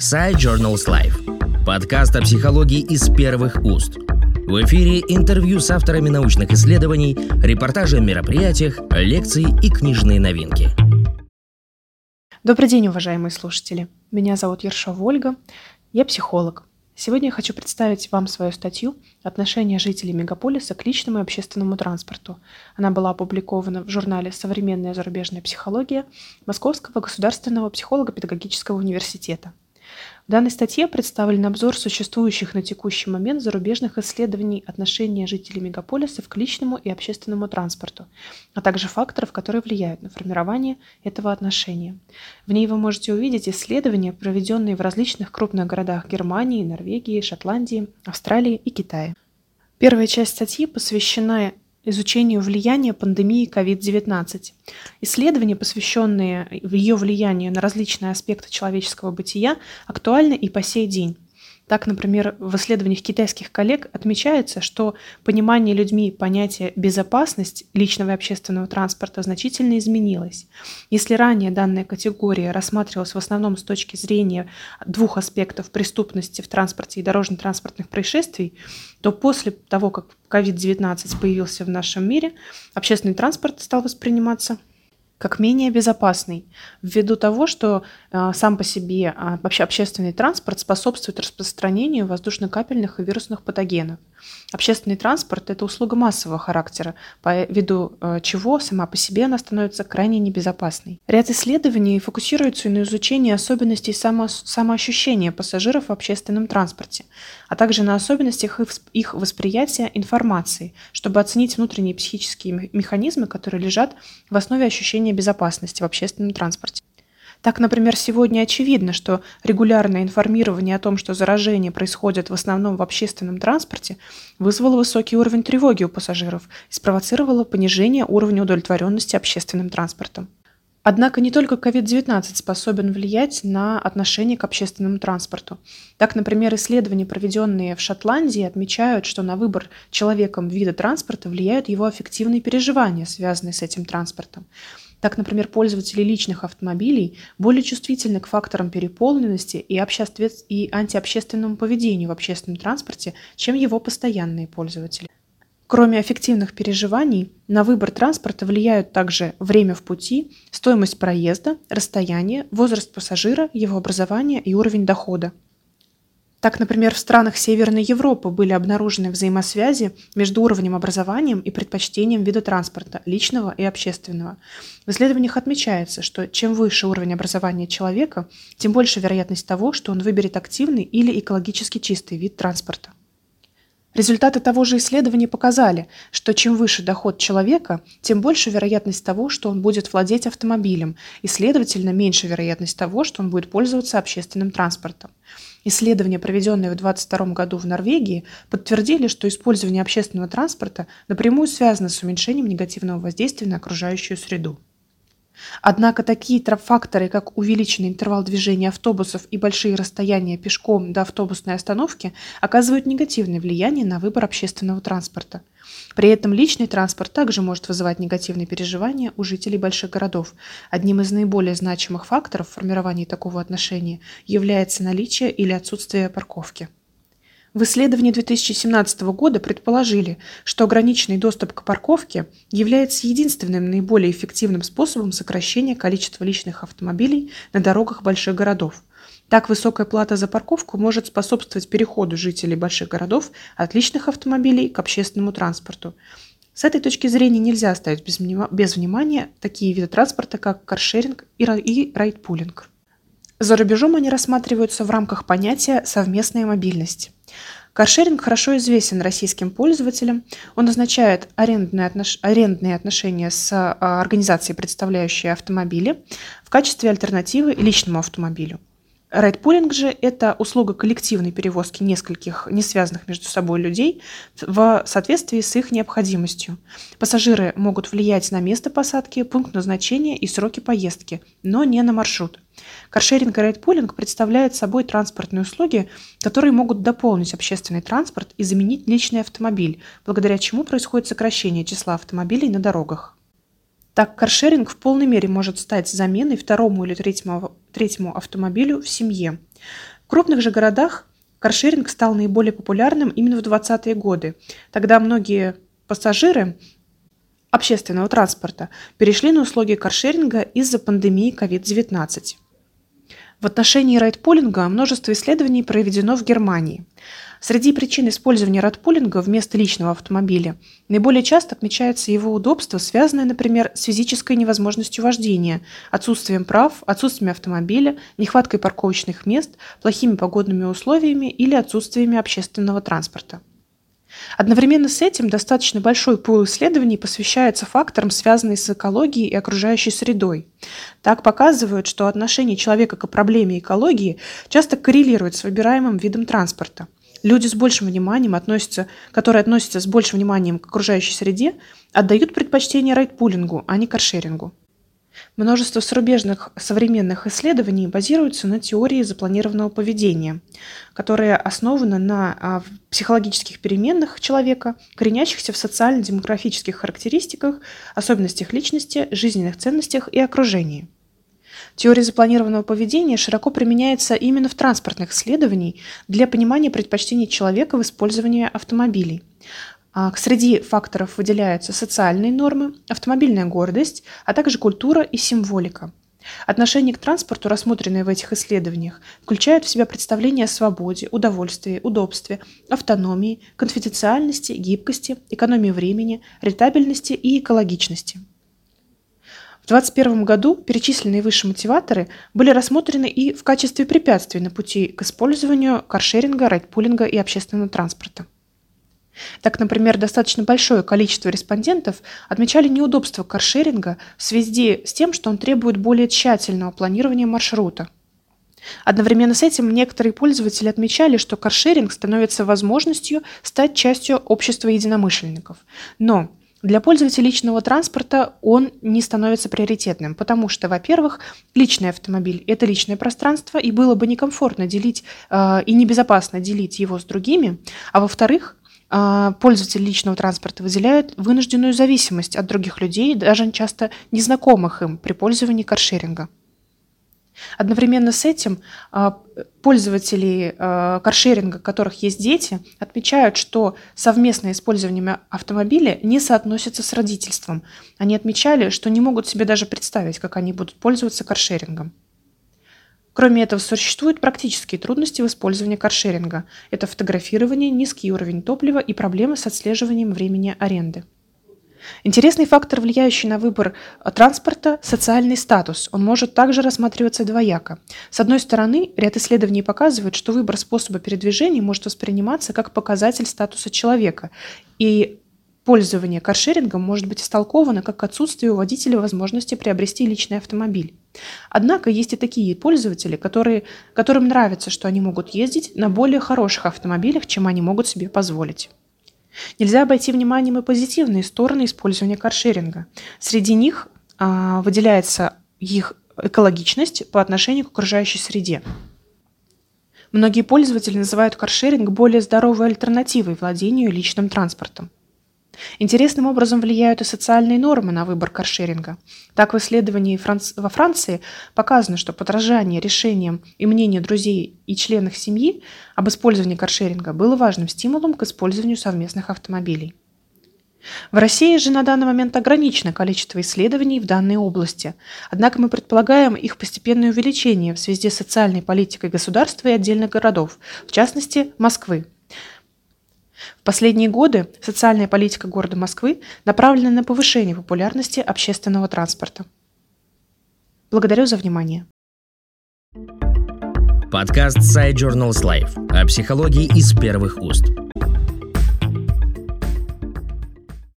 Side Journals Life. Подкаст о психологии из первых уст. В эфире интервью с авторами научных исследований, репортажи о мероприятиях, лекции и книжные новинки. Добрый день, уважаемые слушатели. Меня зовут Ершова Ольга. Я психолог. Сегодня я хочу представить вам свою статью «Отношение жителей мегаполиса к личному и общественному транспорту». Она была опубликована в журнале «Современная зарубежная психология» Московского государственного психолого-педагогического университета. В данной статье представлен обзор существующих на текущий момент зарубежных исследований отношения жителей мегаполисов к личному и общественному транспорту, а также факторов, которые влияют на формирование этого отношения. В ней вы можете увидеть исследования, проведенные в различных крупных городах Германии, Норвегии, Шотландии, Австралии и Китая. Первая часть статьи посвящена изучению влияния пандемии COVID-19. Исследования, посвященные ее влиянию на различные аспекты человеческого бытия, актуальны и по сей день. Так, например, в исследованиях китайских коллег отмечается, что понимание людьми понятия «безопасность» личного и общественного транспорта значительно изменилось. Если ранее данная категория рассматривалась в основном с точки зрения двух аспектов преступности в транспорте и дорожно-транспортных происшествий, то после того, как COVID-19 появился в нашем мире, общественный транспорт стал восприниматься как менее безопасный, ввиду того, что э, сам по себе э, вообще общественный транспорт способствует распространению воздушно-капельных и вирусных патогенов. Общественный транспорт – это услуга массового характера, по виду э, чего сама по себе она становится крайне небезопасной. Ряд исследований фокусируется на изучении особенностей само, самоощущения пассажиров в общественном транспорте, а также на особенностях их, их восприятия информации, чтобы оценить внутренние психические механизмы, которые лежат в основе ощущения безопасности в общественном транспорте. Так, например, сегодня очевидно, что регулярное информирование о том, что заражение происходит в основном в общественном транспорте, вызвало высокий уровень тревоги у пассажиров и спровоцировало понижение уровня удовлетворенности общественным транспортом. Однако не только COVID-19 способен влиять на отношение к общественному транспорту. Так, например, исследования, проведенные в Шотландии, отмечают, что на выбор человеком вида транспорта влияют его аффективные переживания, связанные с этим транспортом. Так, например, пользователи личных автомобилей более чувствительны к факторам переполненности и, обществе... и антиобщественному поведению в общественном транспорте, чем его постоянные пользователи. Кроме аффективных переживаний, на выбор транспорта влияют также время в пути, стоимость проезда, расстояние, возраст пассажира, его образование и уровень дохода. Так, например, в странах Северной Европы были обнаружены взаимосвязи между уровнем образования и предпочтением вида транспорта, личного и общественного. В исследованиях отмечается, что чем выше уровень образования человека, тем больше вероятность того, что он выберет активный или экологически чистый вид транспорта. Результаты того же исследования показали, что чем выше доход человека, тем больше вероятность того, что он будет владеть автомобилем, и, следовательно, меньше вероятность того, что он будет пользоваться общественным транспортом. Исследования, проведенные в 2022 году в Норвегии, подтвердили, что использование общественного транспорта напрямую связано с уменьшением негативного воздействия на окружающую среду. Однако такие факторы, как увеличенный интервал движения автобусов и большие расстояния пешком до автобусной остановки, оказывают негативное влияние на выбор общественного транспорта. При этом личный транспорт также может вызывать негативные переживания у жителей больших городов. Одним из наиболее значимых факторов в формировании такого отношения является наличие или отсутствие парковки. В исследовании 2017 года предположили, что ограниченный доступ к парковке является единственным наиболее эффективным способом сокращения количества личных автомобилей на дорогах больших городов. Так высокая плата за парковку может способствовать переходу жителей больших городов от личных автомобилей к общественному транспорту. С этой точки зрения нельзя оставить без, без внимания такие виды транспорта, как каршеринг и райдпулинг. За рубежом они рассматриваются в рамках понятия «совместная мобильность». Каршеринг хорошо известен российским пользователям. Он означает арендные, отнош... арендные отношения с а, организацией, представляющей автомобили, в качестве альтернативы личному автомобилю. Райдпулинг же – это услуга коллективной перевозки нескольких не связанных между собой людей в соответствии с их необходимостью. Пассажиры могут влиять на место посадки, пункт назначения и сроки поездки, но не на маршрут. Каршеринг и райдпулинг представляют собой транспортные услуги, которые могут дополнить общественный транспорт и заменить личный автомобиль, благодаря чему происходит сокращение числа автомобилей на дорогах. Так каршеринг в полной мере может стать заменой второму или третьему, третьему автомобилю в семье. В крупных же городах каршеринг стал наиболее популярным именно в 20-е годы. Тогда многие пассажиры общественного транспорта перешли на услуги каршеринга из-за пандемии COVID-19. В отношении райдпулинга множество исследований проведено в Германии. Среди причин использования райдпулинга вместо личного автомобиля наиболее часто отмечается его удобство, связанное, например, с физической невозможностью вождения, отсутствием прав, отсутствием автомобиля, нехваткой парковочных мест, плохими погодными условиями или отсутствиями общественного транспорта. Одновременно с этим достаточно большой пул исследований посвящается факторам, связанным с экологией и окружающей средой. Так показывают, что отношение человека к проблеме экологии часто коррелирует с выбираемым видом транспорта. Люди с большим вниманием относятся, которые относятся с большим вниманием к окружающей среде, отдают предпочтение райдпулингу, а не каршерингу. Множество зарубежных современных исследований базируются на теории запланированного поведения, которая основана на а, психологических переменных человека, коренящихся в социально-демографических характеристиках, особенностях личности, жизненных ценностях и окружении. Теория запланированного поведения широко применяется именно в транспортных исследованиях для понимания предпочтений человека в использовании автомобилей. А, среди факторов выделяются социальные нормы, автомобильная гордость, а также культура и символика. Отношение к транспорту, рассмотренное в этих исследованиях, включает в себя представление о свободе, удовольствии, удобстве, автономии, конфиденциальности, гибкости, экономии времени, рентабельности и экологичности. В 2021 году перечисленные выше мотиваторы были рассмотрены и в качестве препятствий на пути к использованию каршеринга, райдпулинга и общественного транспорта. Так, например, достаточно большое количество респондентов отмечали неудобство каршеринга в связи с тем, что он требует более тщательного планирования маршрута. Одновременно с этим некоторые пользователи отмечали, что каршеринг становится возможностью стать частью общества единомышленников. Но для пользователей личного транспорта он не становится приоритетным, потому что, во-первых, личный автомобиль – это личное пространство, и было бы некомфортно делить э, и небезопасно делить его с другими, а во-вторых, пользователи личного транспорта выделяют вынужденную зависимость от других людей, даже часто незнакомых им при пользовании каршеринга. Одновременно с этим а, пользователи а, каршеринга, у которых есть дети, отмечают, что совместное использование автомобиля не соотносится с родительством. Они отмечали, что не могут себе даже представить, как они будут пользоваться каршерингом. Кроме этого, существуют практические трудности в использовании каршеринга. Это фотографирование, низкий уровень топлива и проблемы с отслеживанием времени аренды. Интересный фактор, влияющий на выбор транспорта – социальный статус. Он может также рассматриваться двояко. С одной стороны, ряд исследований показывает, что выбор способа передвижения может восприниматься как показатель статуса человека, и Пользование каршерингом может быть истолковано как отсутствие у водителя возможности приобрести личный автомобиль. Однако есть и такие пользователи, которые, которым нравится, что они могут ездить на более хороших автомобилях, чем они могут себе позволить. Нельзя обойти вниманием и позитивные стороны использования каршеринга. Среди них а, выделяется их экологичность по отношению к окружающей среде. Многие пользователи называют каршеринг более здоровой альтернативой владению личным транспортом. Интересным образом влияют и социальные нормы на выбор каршеринга. Так, в исследовании во Франции показано, что подражание решениям и мнению друзей и членов семьи об использовании каршеринга было важным стимулом к использованию совместных автомобилей. В России же на данный момент ограничено количество исследований в данной области, однако мы предполагаем их постепенное увеличение в связи с социальной политикой государства и отдельных городов, в частности Москвы. В последние годы социальная политика города Москвы направлена на повышение популярности общественного транспорта. Благодарю за внимание. Подкаст Side Journals Life о психологии из первых уст.